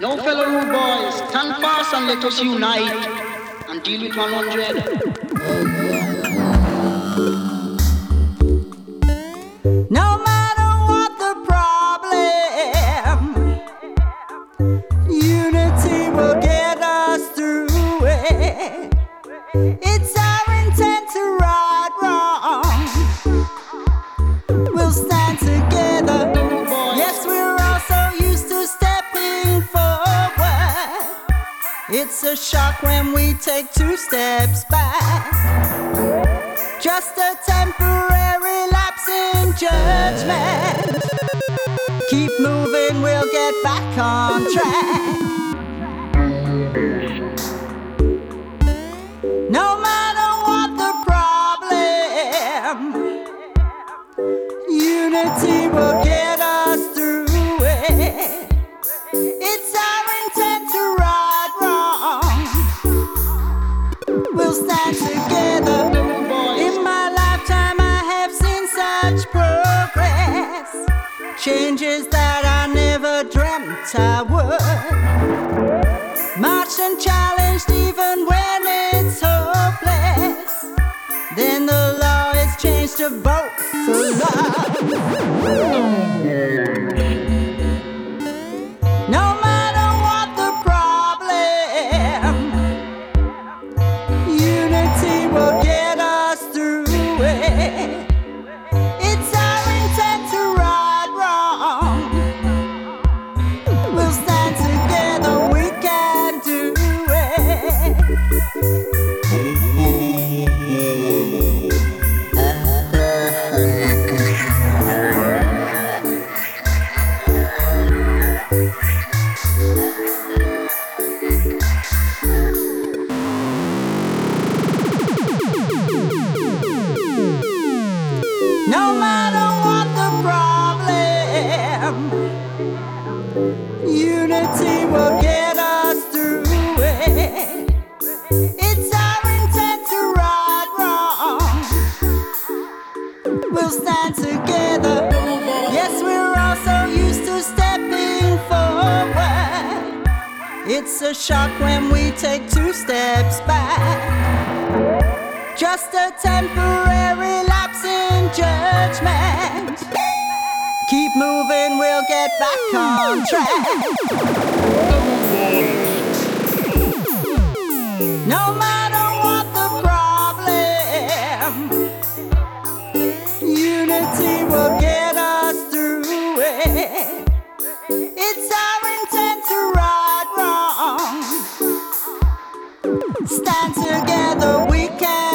Now, fellow rude boys, stand fast and let us unite and deal with 100. No matter what the problem, unity will get us through it. It's It's a shock when we take two steps back. Just a temporary lapse in judgment. Keep moving, we'll get back on track. No matter what the problem, unity will get Stand together. In my lifetime, I have seen such progress. Changes that I never dreamt I would. Marched and challenged even when it's hopeless. Then the law is changed to vote for love. It. It's a shock when we take two steps back. Just a temporary lapse in judgment. Keep moving, we'll get back on track. No matter what the problem, It's our intent to right wrong. Stand together, we can.